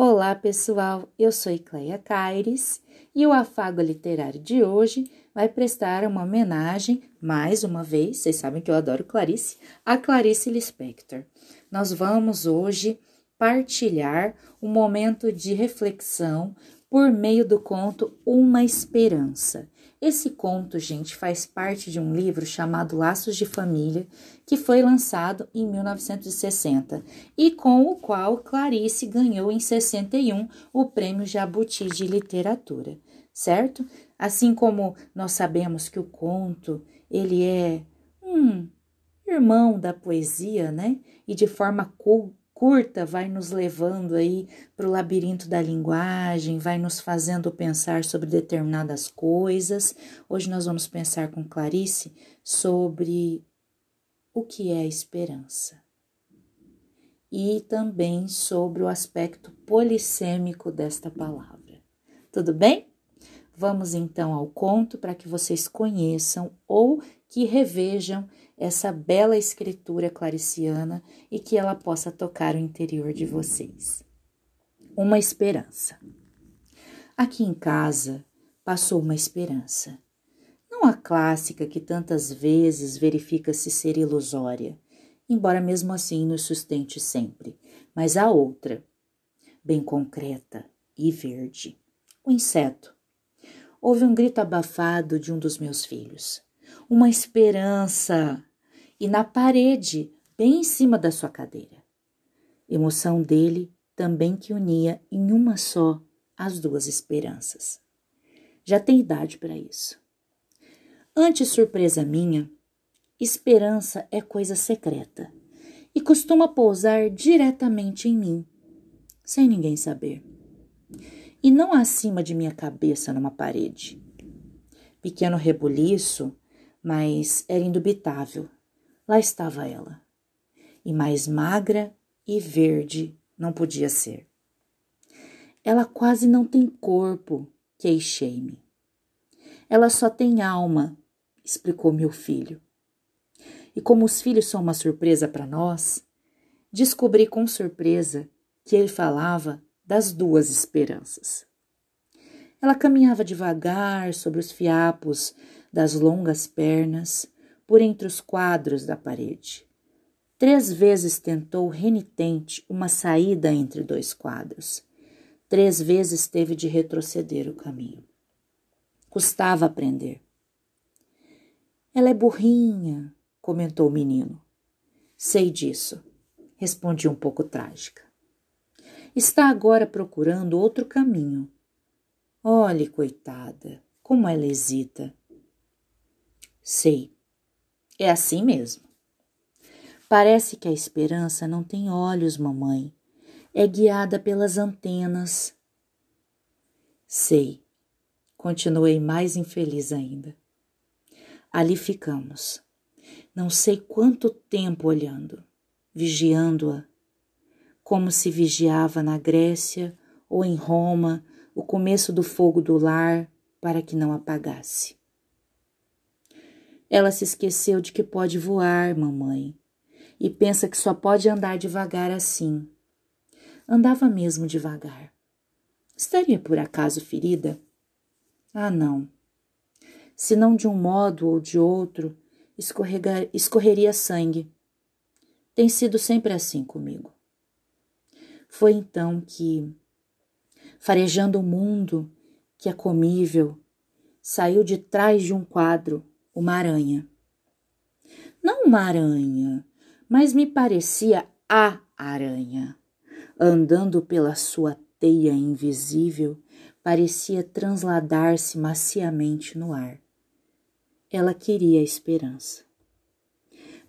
Olá, pessoal. Eu sou Cleia Caires e o afago literário de hoje vai prestar uma homenagem, mais uma vez, vocês sabem que eu adoro Clarice, a Clarice Lispector. Nós vamos hoje partilhar um momento de reflexão por meio do conto Uma Esperança. Esse conto, gente, faz parte de um livro chamado Laços de Família, que foi lançado em 1960 e com o qual Clarice ganhou em 61 o Prêmio Jabuti de Literatura, certo? Assim como nós sabemos que o conto, ele é um irmão da poesia, né? E de forma curta vai nos levando aí para o labirinto da linguagem, vai nos fazendo pensar sobre determinadas coisas. Hoje nós vamos pensar com Clarice sobre o que é a esperança e também sobre o aspecto polissêmico desta palavra. Tudo bem? Vamos então ao conto para que vocês conheçam ou que revejam essa bela escritura clariciana e que ela possa tocar o interior de vocês. Uma esperança. Aqui em casa passou uma esperança. Não a clássica que tantas vezes verifica-se ser ilusória, embora mesmo assim nos sustente sempre, mas a outra, bem concreta e verde. O inseto. Houve um grito abafado de um dos meus filhos. Uma esperança! E na parede, bem em cima da sua cadeira. Emoção dele também que unia em uma só as duas esperanças. Já tem idade para isso. Ante surpresa minha, esperança é coisa secreta e costuma pousar diretamente em mim, sem ninguém saber. E não acima de minha cabeça numa parede. Pequeno rebuliço, mas era indubitável lá estava ela. E mais magra e verde não podia ser. Ela quase não tem corpo, queixei-me. Ela só tem alma, explicou meu filho. E como os filhos são uma surpresa para nós, descobri com surpresa que ele falava das duas esperanças. Ela caminhava devagar sobre os fiapos das longas pernas, por entre os quadros da parede. Três vezes tentou renitente uma saída entre dois quadros. Três vezes teve de retroceder o caminho. Custava aprender. Ela é burrinha, comentou o menino. Sei disso, respondi um pouco trágica. Está agora procurando outro caminho. Olhe, coitada, como ela hesita. Sei, é assim mesmo. Parece que a esperança não tem olhos, mamãe. É guiada pelas antenas. Sei. Continuei mais infeliz ainda. Ali ficamos. Não sei quanto tempo olhando, vigiando-a, como se vigiava na Grécia ou em Roma o começo do fogo do lar para que não apagasse. Ela se esqueceu de que pode voar, mamãe, e pensa que só pode andar devagar assim. Andava mesmo devagar. Estaria por acaso ferida? Ah, não. Se não de um modo ou de outro, escorreria sangue. Tem sido sempre assim comigo. Foi então que, farejando o mundo que é comível, saiu de trás de um quadro uma aranha. Não uma aranha, mas me parecia a aranha. Andando pela sua teia invisível, parecia transladar-se maciamente no ar. Ela queria a esperança.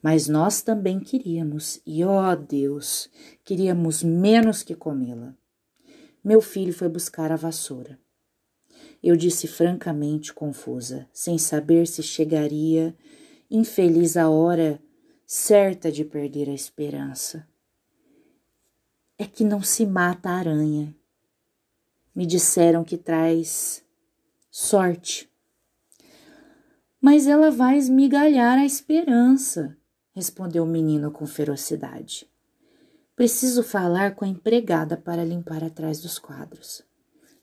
Mas nós também queríamos, e ó oh Deus, queríamos menos que comê-la. Meu filho foi buscar a vassoura. Eu disse francamente confusa, sem saber se chegaria, infeliz a hora certa de perder a esperança. É que não se mata a aranha. Me disseram que traz sorte. Mas ela vai esmigalhar a esperança, respondeu o menino com ferocidade. Preciso falar com a empregada para limpar atrás dos quadros.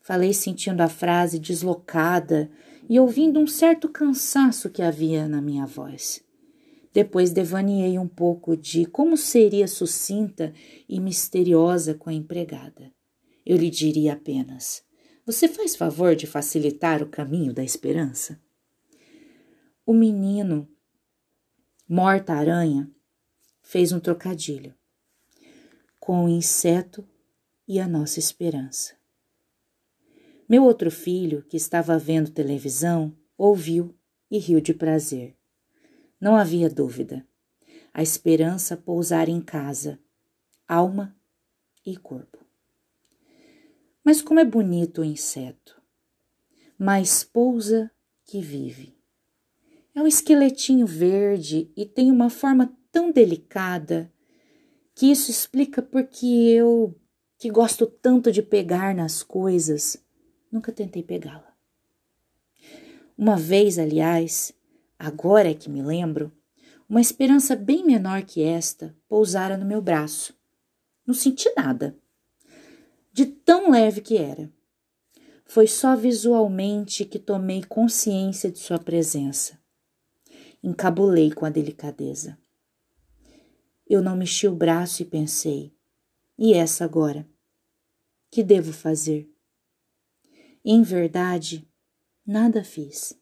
Falei sentindo a frase deslocada e ouvindo um certo cansaço que havia na minha voz. Depois devaneei um pouco de como seria sucinta e misteriosa com a empregada. Eu lhe diria apenas: Você faz favor de facilitar o caminho da esperança? O menino, morta-aranha, fez um trocadilho com o inseto e a nossa esperança. Meu outro filho, que estava vendo televisão, ouviu e riu de prazer. Não havia dúvida. A esperança pousara em casa, alma e corpo. Mas como é bonito o inseto! Mais pousa que vive. É um esqueletinho verde e tem uma forma tão delicada que isso explica porque eu, que gosto tanto de pegar nas coisas, nunca tentei pegá-la. Uma vez, aliás, Agora é que me lembro, uma esperança bem menor que esta pousara no meu braço. Não senti nada, de tão leve que era. Foi só visualmente que tomei consciência de sua presença. Encabulei com a delicadeza. Eu não mexi o braço e pensei: e essa agora? Que devo fazer? Em verdade, nada fiz.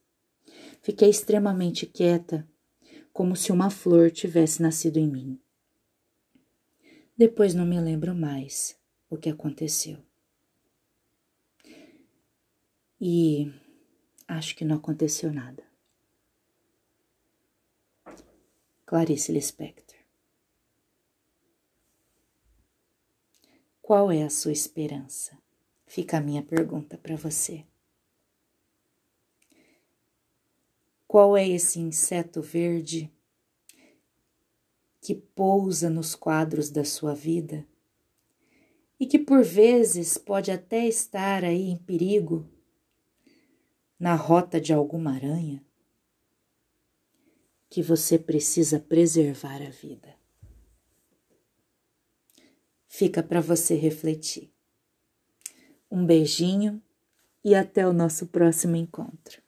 Fiquei extremamente quieta, como se uma flor tivesse nascido em mim. Depois não me lembro mais o que aconteceu. E acho que não aconteceu nada. Clarice Lispector. Qual é a sua esperança? Fica a minha pergunta para você. Qual é esse inseto verde que pousa nos quadros da sua vida e que por vezes pode até estar aí em perigo na rota de alguma aranha? Que você precisa preservar a vida. Fica para você refletir. Um beijinho e até o nosso próximo encontro.